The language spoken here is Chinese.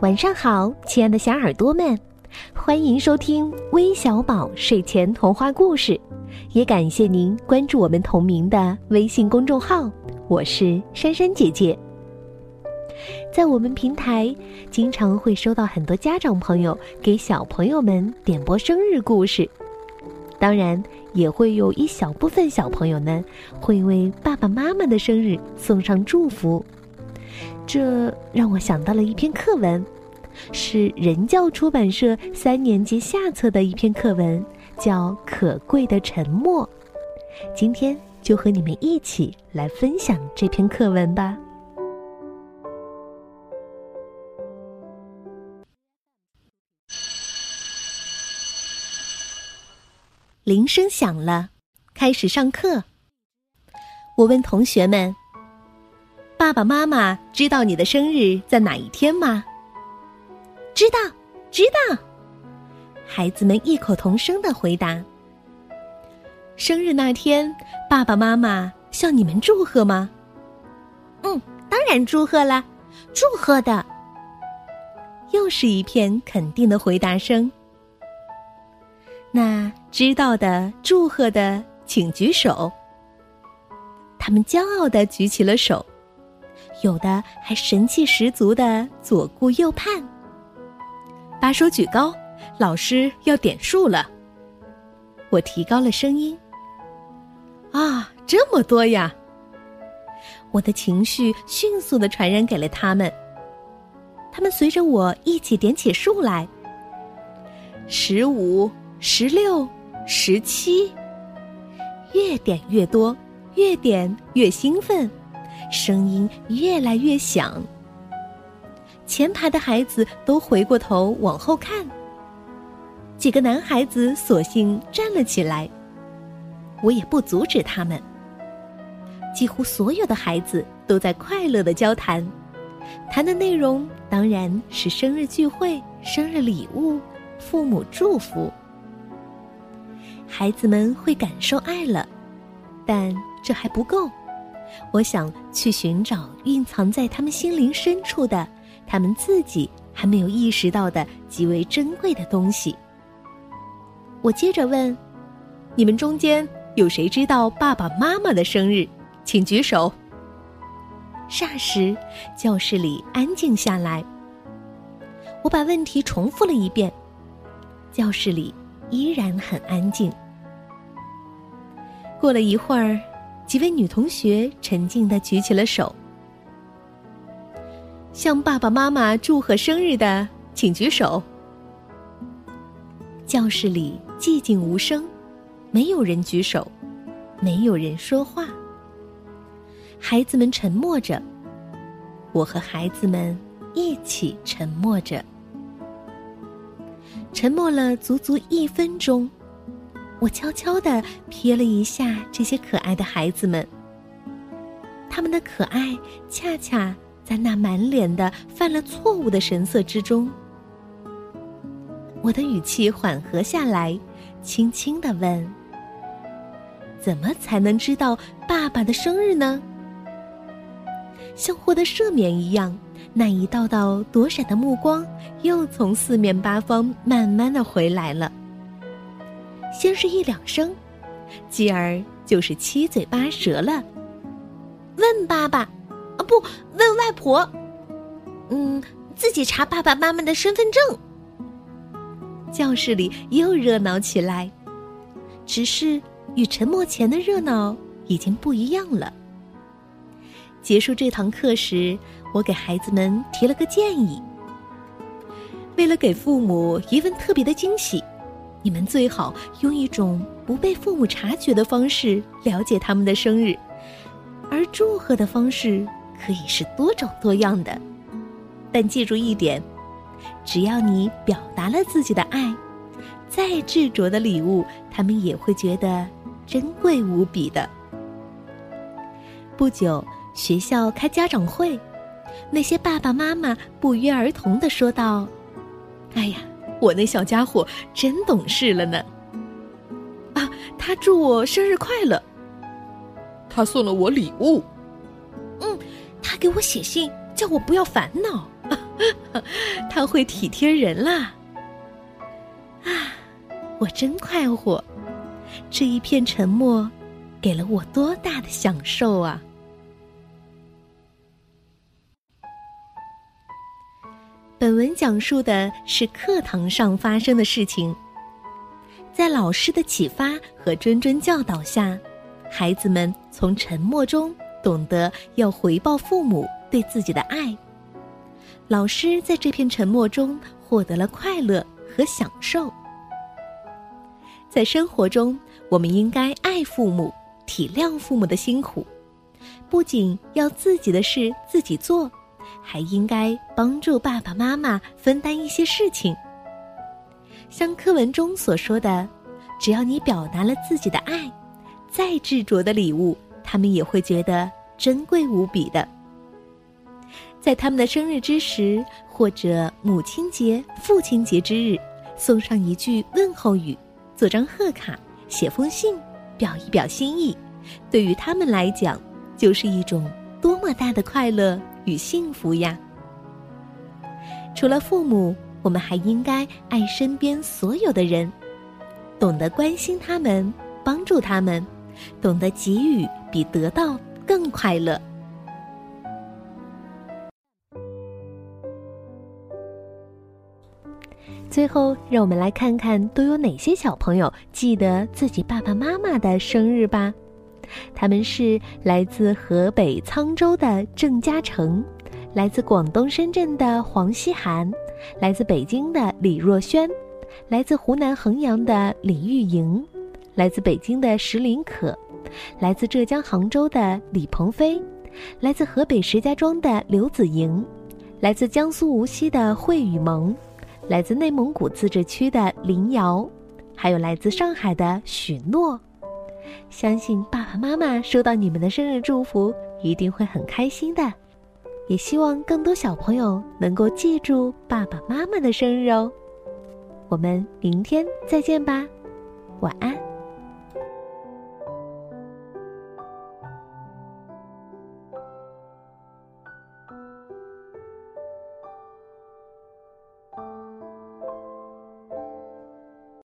晚上好，亲爱的小耳朵们，欢迎收听微小宝睡前童话故事，也感谢您关注我们同名的微信公众号。我是珊珊姐姐。在我们平台，经常会收到很多家长朋友给小朋友们点播生日故事，当然也会有一小部分小朋友呢，会为爸爸妈妈的生日送上祝福。这让我想到了一篇课文，是人教出版社三年级下册的一篇课文，叫《可贵的沉默》。今天就和你们一起来分享这篇课文吧。铃声响了，开始上课。我问同学们。爸爸妈妈知道你的生日在哪一天吗？知道，知道。孩子们异口同声的回答。生日那天，爸爸妈妈向你们祝贺吗？嗯，当然祝贺了，祝贺的。又是一片肯定的回答声。那知道的、祝贺的，请举手。他们骄傲的举起了手。有的还神气十足的左顾右盼，把手举高，老师要点数了。我提高了声音。啊，这么多呀！我的情绪迅速的传染给了他们，他们随着我一起点起数来。十五、十六、十七，越点越多，越点越兴奋。声音越来越响，前排的孩子都回过头往后看。几个男孩子索性站了起来，我也不阻止他们。几乎所有的孩子都在快乐的交谈，谈的内容当然是生日聚会、生日礼物、父母祝福。孩子们会感受爱了，但这还不够。我想去寻找蕴藏在他们心灵深处的，他们自己还没有意识到的极为珍贵的东西。我接着问：“你们中间有谁知道爸爸妈妈的生日？请举手。”霎时，教室里安静下来。我把问题重复了一遍，教室里依然很安静。过了一会儿。几位女同学沉静的举起了手，向爸爸妈妈祝贺生日的，请举手。教室里寂静无声，没有人举手，没有人说话。孩子们沉默着，我和孩子们一起沉默着，沉默了足足一分钟。我悄悄地瞥了一下这些可爱的孩子们，他们的可爱恰恰在那满脸的犯了错误的神色之中。我的语气缓和下来，轻轻地问：“怎么才能知道爸爸的生日呢？”像获得赦免一样，那一道道躲闪的目光又从四面八方慢慢的回来了。先是一两声，继而就是七嘴八舌了。问爸爸，不，问外婆。嗯，自己查爸爸妈妈的身份证。教室里又热闹起来，只是与沉默前的热闹已经不一样了。结束这堂课时，我给孩子们提了个建议：为了给父母一份特别的惊喜。你们最好用一种不被父母察觉的方式了解他们的生日，而祝贺的方式可以是多种多样的。但记住一点，只要你表达了自己的爱，再执着的礼物，他们也会觉得珍贵无比的。不久，学校开家长会，那些爸爸妈妈不约而同的说道：“哎呀。”我那小家伙真懂事了呢。啊，他祝我生日快乐。他送了我礼物。给我写信，叫我不要烦恼。他会体贴人啦！啊，我真快活！这一片沉默，给了我多大的享受啊！本文讲述的是课堂上发生的事情，在老师的启发和谆谆教导下，孩子们从沉默中懂得要回报父母对自己的爱。老师在这片沉默中获得了快乐和享受。在生活中，我们应该爱父母，体谅父母的辛苦，不仅要自己的事自己做，还应该帮助爸爸妈妈分担一些事情。像课文中所说的，只要你表达了自己的爱，再执着的礼物，他们也会觉得珍贵无比的。在他们的生日之时，或者母亲节、父亲节之日，送上一句问候语。做张贺卡，写封信，表一表心意，对于他们来讲，就是一种多么大的快乐与幸福呀！除了父母，我们还应该爱身边所有的人，懂得关心他们，帮助他们，懂得给予比得到更快乐。最后，让我们来看看都有哪些小朋友记得自己爸爸妈妈的生日吧。他们是来自河北沧州的郑嘉诚，来自广东深圳的黄希涵，来自北京的李若轩，来自湖南衡阳的李玉莹，来自北京的石林可，来自浙江杭州的李鹏飞，来自河北石家庄的刘子莹，来自江苏无锡的惠雨萌。来自内蒙古自治区的林瑶，还有来自上海的许诺，相信爸爸妈妈收到你们的生日祝福一定会很开心的，也希望更多小朋友能够记住爸爸妈妈的生日哦。我们明天再见吧，晚安。